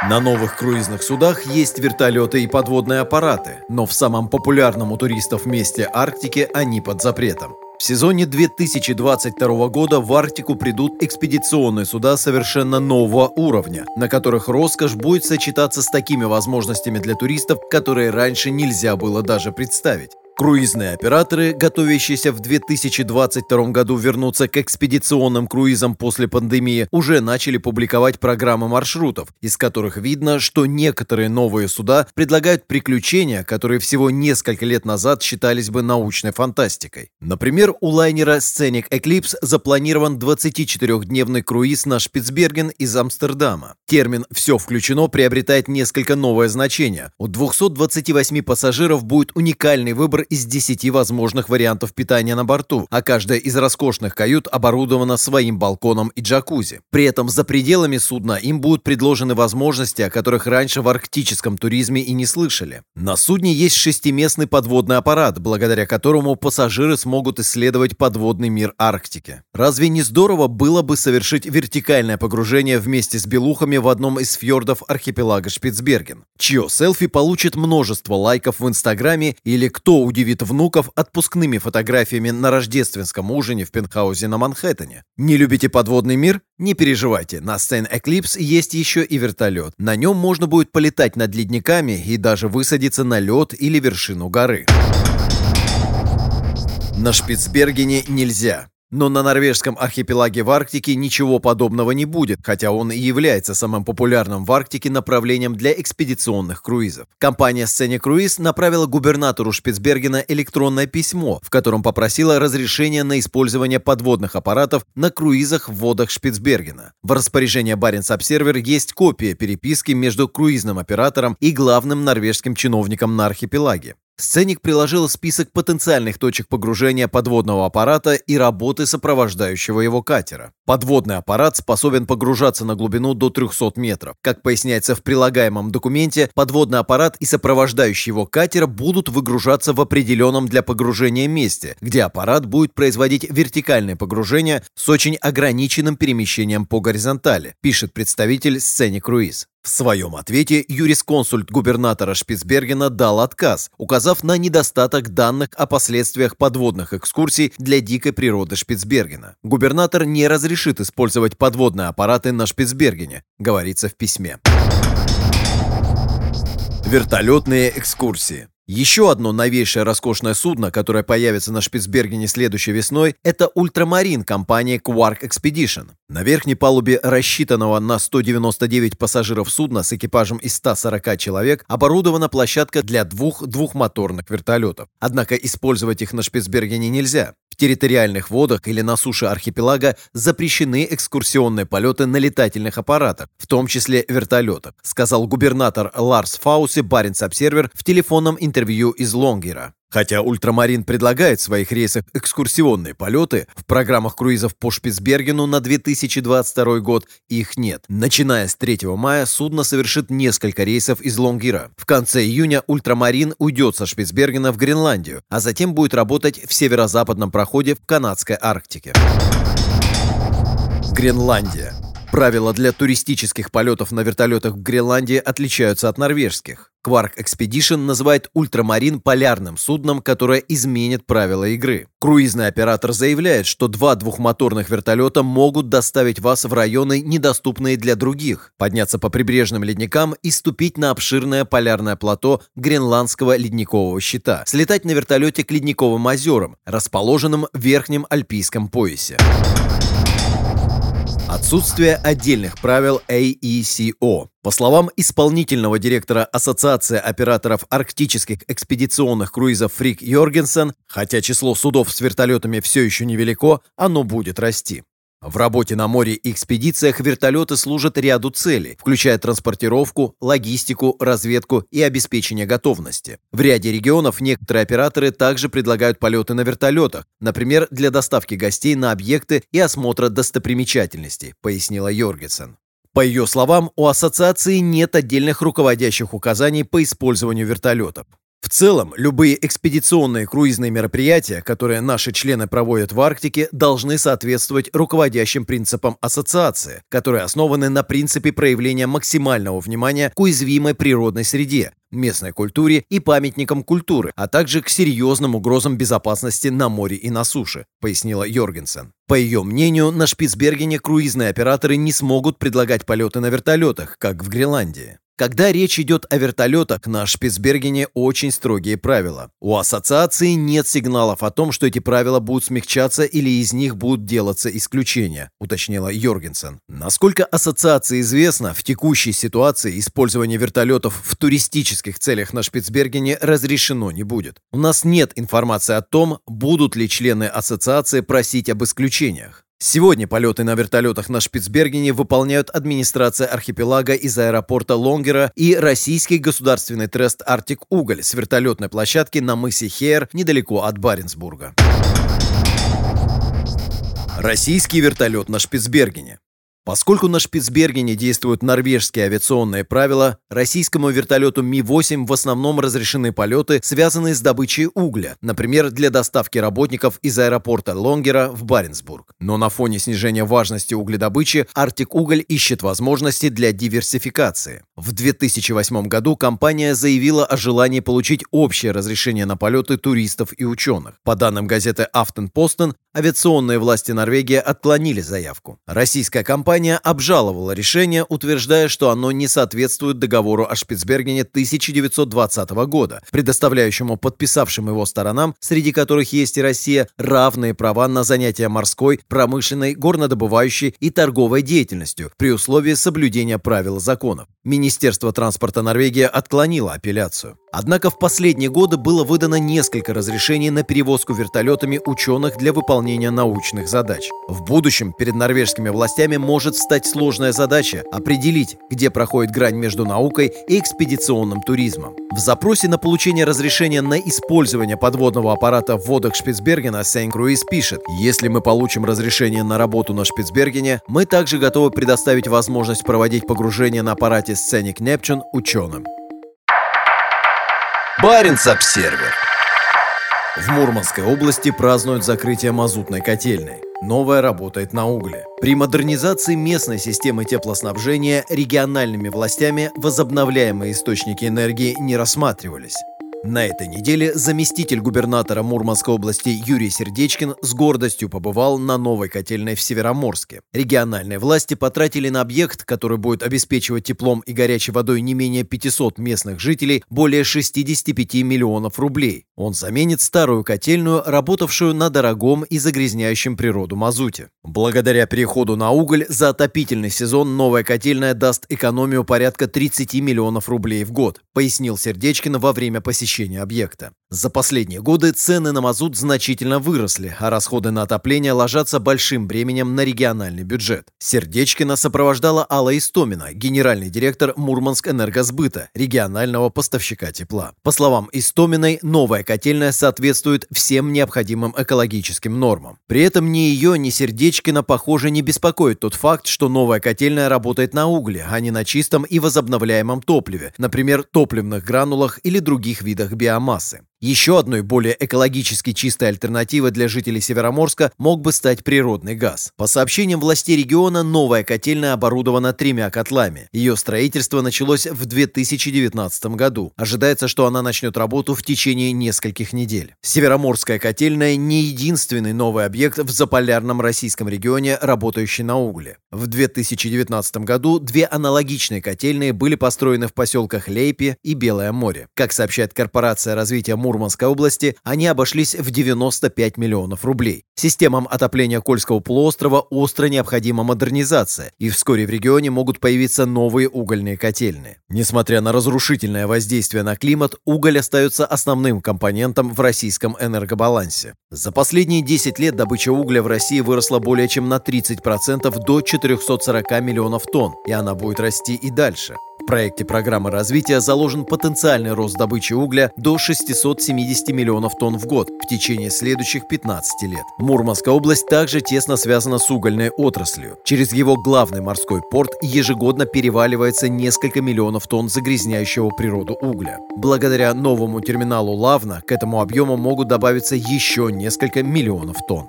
на новых круизных судах есть вертолеты и подводные аппараты, но в самом популярном у туристов месте Арктики они под запретом. В сезоне 2022 года в Арктику придут экспедиционные суда совершенно нового уровня, на которых роскошь будет сочетаться с такими возможностями для туристов, которые раньше нельзя было даже представить. Круизные операторы, готовящиеся в 2022 году вернуться к экспедиционным круизам после пандемии, уже начали публиковать программы маршрутов, из которых видно, что некоторые новые суда предлагают приключения, которые всего несколько лет назад считались бы научной фантастикой. Например, у лайнера Scenic Eclipse запланирован 24-дневный круиз на Шпицберген из Амстердама. Термин «все включено» приобретает несколько новое значение. У 228 пассажиров будет уникальный выбор из 10 возможных вариантов питания на борту, а каждая из роскошных кают оборудована своим балконом и джакузи. При этом за пределами судна им будут предложены возможности, о которых раньше в арктическом туризме и не слышали. На судне есть шестиместный подводный аппарат, благодаря которому пассажиры смогут исследовать подводный мир Арктики. Разве не здорово было бы совершить вертикальное погружение вместе с белухами в одном из фьордов архипелага Шпицберген? Чье селфи получит множество лайков в Инстаграме или кто удивится удивит внуков отпускными фотографиями на рождественском ужине в пентхаусе на Манхэттене. Не любите подводный мир? Не переживайте, на Стэн Эклипс есть еще и вертолет. На нем можно будет полетать над ледниками и даже высадиться на лед или вершину горы. На Шпицбергене нельзя. Но на норвежском архипелаге в Арктике ничего подобного не будет, хотя он и является самым популярным в Арктике направлением для экспедиционных круизов. Компания Scenic Cruise направила губернатору Шпицбергена электронное письмо, в котором попросила разрешения на использование подводных аппаратов на круизах в водах Шпицбергена. В распоряжении Баренц Обсервер есть копия переписки между круизным оператором и главным норвежским чиновником на архипелаге. Сценик приложил список потенциальных точек погружения подводного аппарата и работы сопровождающего его катера. Подводный аппарат способен погружаться на глубину до 300 метров. Как поясняется в прилагаемом документе, подводный аппарат и сопровождающий его катер будут выгружаться в определенном для погружения месте, где аппарат будет производить вертикальное погружение с очень ограниченным перемещением по горизонтали, пишет представитель сцене круиз. В своем ответе юрисконсульт губернатора Шпицбергена дал отказ, указав на недостаток данных о последствиях подводных экскурсий для дикой природы Шпицбергена. Губернатор не разрешит использовать подводные аппараты на Шпицбергене, говорится в письме. Вертолетные экскурсии еще одно новейшее роскошное судно, которое появится на Шпицбергене следующей весной, это ультрамарин компании Quark Expedition. На верхней палубе рассчитанного на 199 пассажиров судна с экипажем из 140 человек оборудована площадка для двух двухмоторных вертолетов. Однако использовать их на Шпицбергене нельзя территориальных водах или на суше архипелага запрещены экскурсионные полеты на летательных аппаратах, в том числе вертолетах, сказал губернатор Ларс Фауси Баренц Обсервер в телефонном интервью из Лонгера. Хотя «Ультрамарин» предлагает в своих рейсах экскурсионные полеты, в программах круизов по Шпицбергену на 2022 год их нет. Начиная с 3 мая судно совершит несколько рейсов из Лонгира. В конце июня «Ультрамарин» уйдет со Шпицбергена в Гренландию, а затем будет работать в северо-западном проходе в канадской Арктике. Гренландия. Правила для туристических полетов на вертолетах в Гренландии отличаются от норвежских. Quark Expedition называет ультрамарин полярным судном, которое изменит правила игры. Круизный оператор заявляет, что два двухмоторных вертолета могут доставить вас в районы, недоступные для других, подняться по прибрежным ледникам и ступить на обширное полярное плато Гренландского ледникового щита, слетать на вертолете к ледниковым озерам, расположенным в верхнем альпийском поясе. Отсутствие отдельных правил AECO. По словам исполнительного директора Ассоциации операторов арктических экспедиционных круизов Фрик Йоргенсен, хотя число судов с вертолетами все еще невелико, оно будет расти. В работе на море и экспедициях вертолеты служат ряду целей, включая транспортировку, логистику, разведку и обеспечение готовности. В ряде регионов некоторые операторы также предлагают полеты на вертолетах, например, для доставки гостей на объекты и осмотра достопримечательностей, пояснила Йоргенсен. По ее словам, у ассоциации нет отдельных руководящих указаний по использованию вертолетов. В целом, любые экспедиционные круизные мероприятия, которые наши члены проводят в Арктике, должны соответствовать руководящим принципам ассоциации, которые основаны на принципе проявления максимального внимания к уязвимой природной среде, местной культуре и памятникам культуры, а также к серьезным угрозам безопасности на море и на суше, пояснила Йоргенсен. По ее мнению, на Шпицбергене круизные операторы не смогут предлагать полеты на вертолетах, как в Гренландии. Когда речь идет о вертолетах, на Шпицбергене очень строгие правила. У ассоциации нет сигналов о том, что эти правила будут смягчаться или из них будут делаться исключения, уточнила Йоргенсен. Насколько ассоциации известно, в текущей ситуации использование вертолетов в туристических целях на Шпицбергене разрешено не будет. У нас нет информации о том, будут ли члены ассоциации просить об исключениях. Сегодня полеты на вертолетах на Шпицбергене выполняют администрация архипелага из аэропорта Лонгера и российский государственный трест «Арктик Уголь» с вертолетной площадки на мысе Хейр недалеко от Баренцбурга. Российский вертолет на Шпицбергене. Поскольку на Шпицбергене действуют норвежские авиационные правила, российскому вертолету Ми-8 в основном разрешены полеты, связанные с добычей угля, например, для доставки работников из аэропорта Лонгера в Баренцбург. Но на фоне снижения важности угледобычи Арктик Уголь ищет возможности для диверсификации. В 2008 году компания заявила о желании получить общее разрешение на полеты туристов и ученых. По данным газеты Aftenposten, авиационные власти Норвегии отклонили заявку. Российская компания Компания обжаловала решение, утверждая, что оно не соответствует договору о Шпицбергене 1920 года, предоставляющему подписавшим его сторонам, среди которых есть и Россия, равные права на занятия морской, промышленной, горнодобывающей и торговой деятельностью при условии соблюдения правил законов. Министерство транспорта Норвегии отклонило апелляцию. Однако в последние годы было выдано несколько разрешений на перевозку вертолетами ученых для выполнения научных задач. В будущем перед норвежскими властями может стать сложная задача определить, где проходит грань между наукой и экспедиционным туризмом. В запросе на получение разрешения на использование подводного аппарата в водах Шпицбергена Сейн-Круиз пишет, если мы получим разрешение на работу на Шпицбергене, мы также готовы предоставить возможность проводить погружение на аппарате Scenic Neptune ученым. Баренц-Обсервер. В Мурманской области празднуют закрытие мазутной котельной. Новая работает на угле. При модернизации местной системы теплоснабжения региональными властями возобновляемые источники энергии не рассматривались. На этой неделе заместитель губернатора Мурманской области Юрий Сердечкин с гордостью побывал на новой котельной в Североморске. Региональные власти потратили на объект, который будет обеспечивать теплом и горячей водой не менее 500 местных жителей, более 65 миллионов рублей. Он заменит старую котельную, работавшую на дорогом и загрязняющем природу мазуте. Благодаря переходу на уголь за отопительный сезон новая котельная даст экономию порядка 30 миллионов рублей в год, пояснил Сердечкин во время посещения посещения объекта. За последние годы цены на мазут значительно выросли, а расходы на отопление ложатся большим бременем на региональный бюджет. Сердечкина сопровождала Алла Истомина, генеральный директор Мурманск энергосбыта, регионального поставщика тепла. По словам Истоминой, новая котельная соответствует всем необходимым экологическим нормам. При этом ни ее, ни Сердечкина, похоже, не беспокоит тот факт, что новая котельная работает на угле, а не на чистом и возобновляемом топливе, например, топливных гранулах или других видах биомассы. Еще одной более экологически чистой альтернативой для жителей Североморска мог бы стать природный газ. По сообщениям властей региона, новая котельная оборудована тремя котлами. Ее строительство началось в 2019 году. Ожидается, что она начнет работу в течение нескольких недель. Североморская котельная не единственный новый объект в заполярном российском регионе, работающий на угле. В 2019 году две аналогичные котельные были построены в поселках Лейпе и Белое море. Как сообщает корпорация развития Мурманской области они обошлись в 95 миллионов рублей. Системам отопления Кольского полуострова остро необходима модернизация, и вскоре в регионе могут появиться новые угольные котельные. Несмотря на разрушительное воздействие на климат, уголь остается основным компонентом в российском энергобалансе. За последние 10 лет добыча угля в России выросла более чем на 30% до 440 миллионов тонн, и она будет расти и дальше проекте программы развития заложен потенциальный рост добычи угля до 670 миллионов тонн в год в течение следующих 15 лет. Мурманская область также тесно связана с угольной отраслью. Через его главный морской порт ежегодно переваливается несколько миллионов тонн загрязняющего природу угля. Благодаря новому терминалу Лавна к этому объему могут добавиться еще несколько миллионов тонн.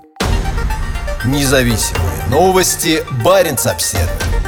Независимые новости. Барин обседный.